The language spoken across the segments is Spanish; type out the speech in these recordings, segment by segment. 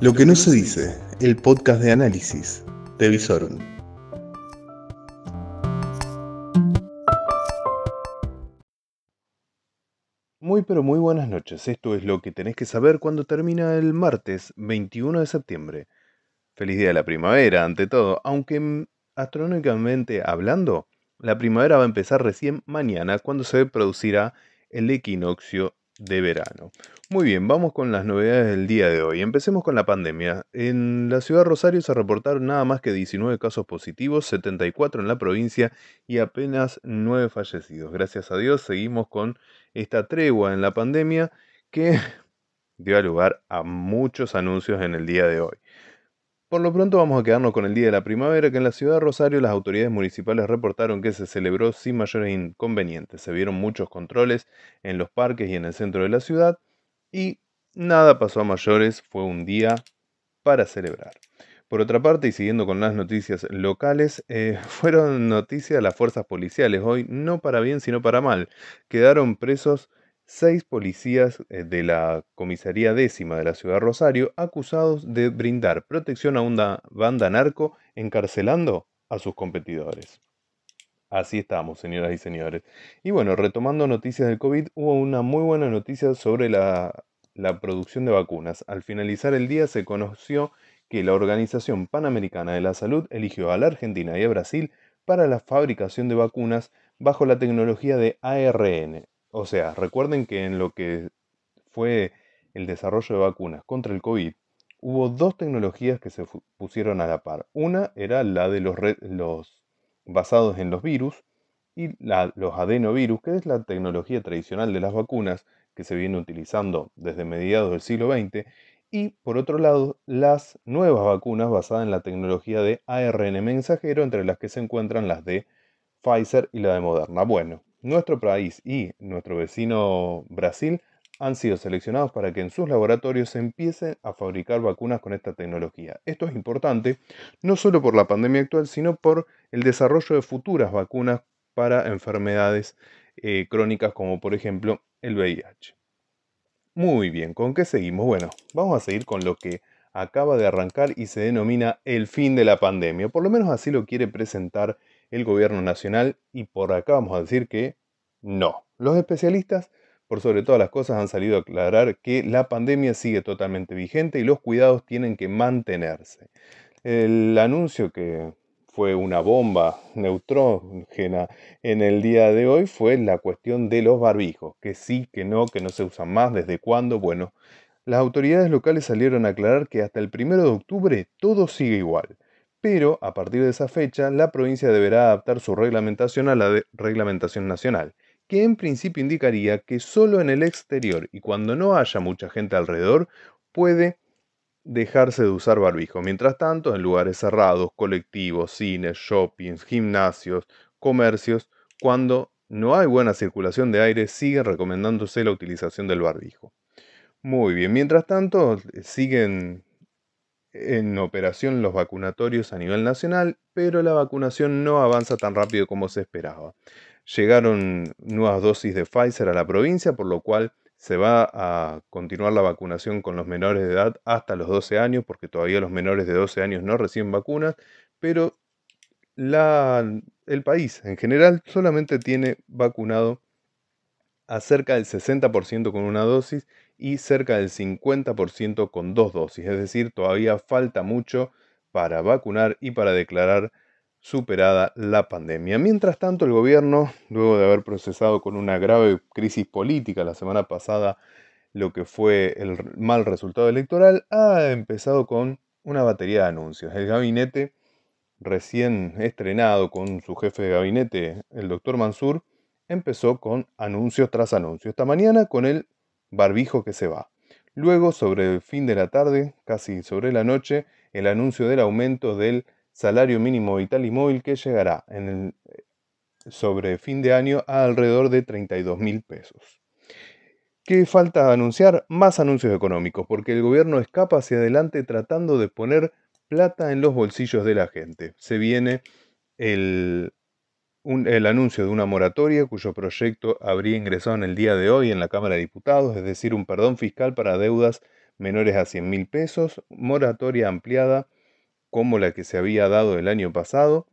Lo que no se dice, el podcast de análisis de Visorum. Muy pero muy buenas noches, esto es lo que tenés que saber cuando termina el martes 21 de septiembre. Feliz día de la primavera, ante todo, aunque mm, astronómicamente hablando, la primavera va a empezar recién mañana cuando se producirá el equinoccio de verano. Muy bien, vamos con las novedades del día de hoy. Empecemos con la pandemia. En la ciudad de Rosario se reportaron nada más que 19 casos positivos, 74 en la provincia y apenas 9 fallecidos. Gracias a Dios seguimos con esta tregua en la pandemia que dio lugar a muchos anuncios en el día de hoy. Por lo pronto vamos a quedarnos con el Día de la Primavera, que en la ciudad de Rosario las autoridades municipales reportaron que se celebró sin mayores inconvenientes. Se vieron muchos controles en los parques y en el centro de la ciudad y nada pasó a mayores, fue un día para celebrar. Por otra parte, y siguiendo con las noticias locales, eh, fueron noticias las fuerzas policiales hoy, no para bien, sino para mal. Quedaron presos seis policías eh, de la comisaría décima de la ciudad de Rosario acusados de brindar protección a una banda narco encarcelando a sus competidores. Así estamos, señoras y señores. Y bueno, retomando noticias del COVID, hubo una muy buena noticia sobre la, la producción de vacunas. Al finalizar el día se conoció que la Organización Panamericana de la Salud eligió a la Argentina y a Brasil para la fabricación de vacunas bajo la tecnología de ARN, o sea, recuerden que en lo que fue el desarrollo de vacunas contra el COVID, hubo dos tecnologías que se pusieron a la par. Una era la de los, basados en los virus y los adenovirus, que es la tecnología tradicional de las vacunas que se viene utilizando desde mediados del siglo XX, y por otro lado, las nuevas vacunas basadas en la tecnología de ARN mensajero, entre las que se encuentran las de Pfizer y la de Moderna. Bueno, nuestro país y nuestro vecino Brasil han sido seleccionados para que en sus laboratorios se empiecen a fabricar vacunas con esta tecnología. Esto es importante no solo por la pandemia actual, sino por el desarrollo de futuras vacunas para enfermedades eh, crónicas como por ejemplo el VIH. Muy bien, ¿con qué seguimos? Bueno, vamos a seguir con lo que acaba de arrancar y se denomina el fin de la pandemia. Por lo menos así lo quiere presentar el gobierno nacional y por acá vamos a decir que no. Los especialistas, por sobre todas las cosas, han salido a aclarar que la pandemia sigue totalmente vigente y los cuidados tienen que mantenerse. El anuncio que fue una bomba neutrógena en el día de hoy fue la cuestión de los barbijos, que sí, que no, que no se usan más, desde cuándo. Bueno, las autoridades locales salieron a aclarar que hasta el primero de octubre todo sigue igual pero a partir de esa fecha la provincia deberá adaptar su reglamentación a la reglamentación nacional, que en principio indicaría que solo en el exterior y cuando no haya mucha gente alrededor puede dejarse de usar barbijo. Mientras tanto, en lugares cerrados, colectivos, cines, shoppings, gimnasios, comercios, cuando no hay buena circulación de aire, sigue recomendándose la utilización del barbijo. Muy bien, mientras tanto, siguen en operación los vacunatorios a nivel nacional, pero la vacunación no avanza tan rápido como se esperaba. Llegaron nuevas dosis de Pfizer a la provincia, por lo cual se va a continuar la vacunación con los menores de edad hasta los 12 años, porque todavía los menores de 12 años no reciben vacunas, pero el país en general solamente tiene vacunado a cerca del 60% con una dosis y cerca del 50% con dos dosis. Es decir, todavía falta mucho para vacunar y para declarar superada la pandemia. Mientras tanto, el gobierno, luego de haber procesado con una grave crisis política la semana pasada lo que fue el mal resultado electoral, ha empezado con una batería de anuncios. El gabinete, recién estrenado con su jefe de gabinete, el doctor Mansur, empezó con anuncios tras anuncios. Esta mañana con el barbijo que se va. Luego, sobre el fin de la tarde, casi sobre la noche, el anuncio del aumento del salario mínimo vital y móvil que llegará en el, sobre fin de año a alrededor de 32 mil pesos. ¿Qué falta anunciar? Más anuncios económicos, porque el gobierno escapa hacia adelante tratando de poner plata en los bolsillos de la gente. Se viene el el anuncio de una moratoria cuyo proyecto habría ingresado en el día de hoy en la Cámara de Diputados, es decir, un perdón fiscal para deudas menores a 100 mil pesos, moratoria ampliada como la que se había dado el año pasado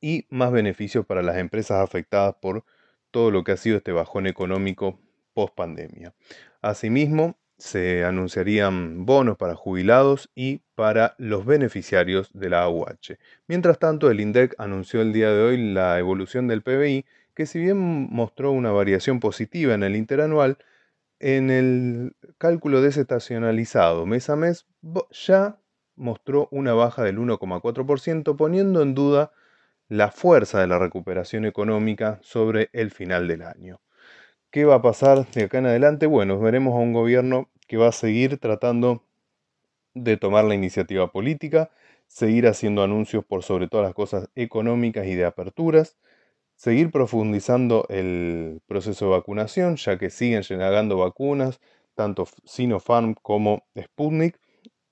y más beneficios para las empresas afectadas por todo lo que ha sido este bajón económico post pandemia. Asimismo, se anunciarían bonos para jubilados y para los beneficiarios de la AUH. Mientras tanto, el INDEC anunció el día de hoy la evolución del PBI, que si bien mostró una variación positiva en el interanual, en el cálculo desestacionalizado mes a mes ya mostró una baja del 1,4%, poniendo en duda la fuerza de la recuperación económica sobre el final del año. ¿Qué va a pasar de acá en adelante? Bueno, veremos a un gobierno que va a seguir tratando de tomar la iniciativa política, seguir haciendo anuncios por sobre todas las cosas económicas y de aperturas, seguir profundizando el proceso de vacunación, ya que siguen llegando vacunas, tanto Sinopharm como Sputnik,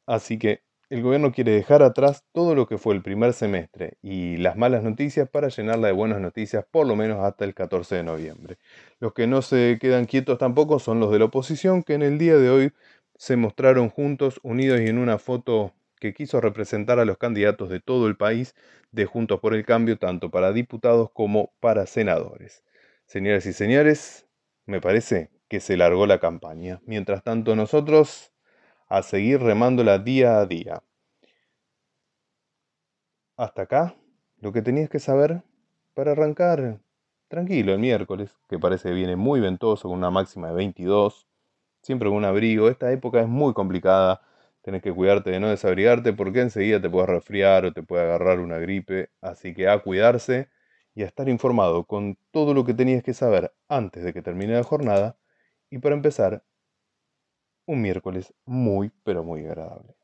así que el gobierno quiere dejar atrás todo lo que fue el primer semestre y las malas noticias para llenarla de buenas noticias por lo menos hasta el 14 de noviembre. Los que no se quedan quietos tampoco son los de la oposición que en el día de hoy se mostraron juntos, unidos y en una foto que quiso representar a los candidatos de todo el país de Juntos por el Cambio, tanto para diputados como para senadores. Señoras y señores, me parece que se largó la campaña. Mientras tanto nosotros a seguir remándola día a día. Hasta acá, lo que tenías que saber para arrancar tranquilo el miércoles, que parece que viene muy ventoso con una máxima de 22, siempre con un abrigo. Esta época es muy complicada, tenés que cuidarte de no desabrigarte porque enseguida te puedes resfriar o te puede agarrar una gripe, así que a cuidarse y a estar informado con todo lo que tenías que saber antes de que termine la jornada. Y para empezar, un miércoles muy, pero muy agradable.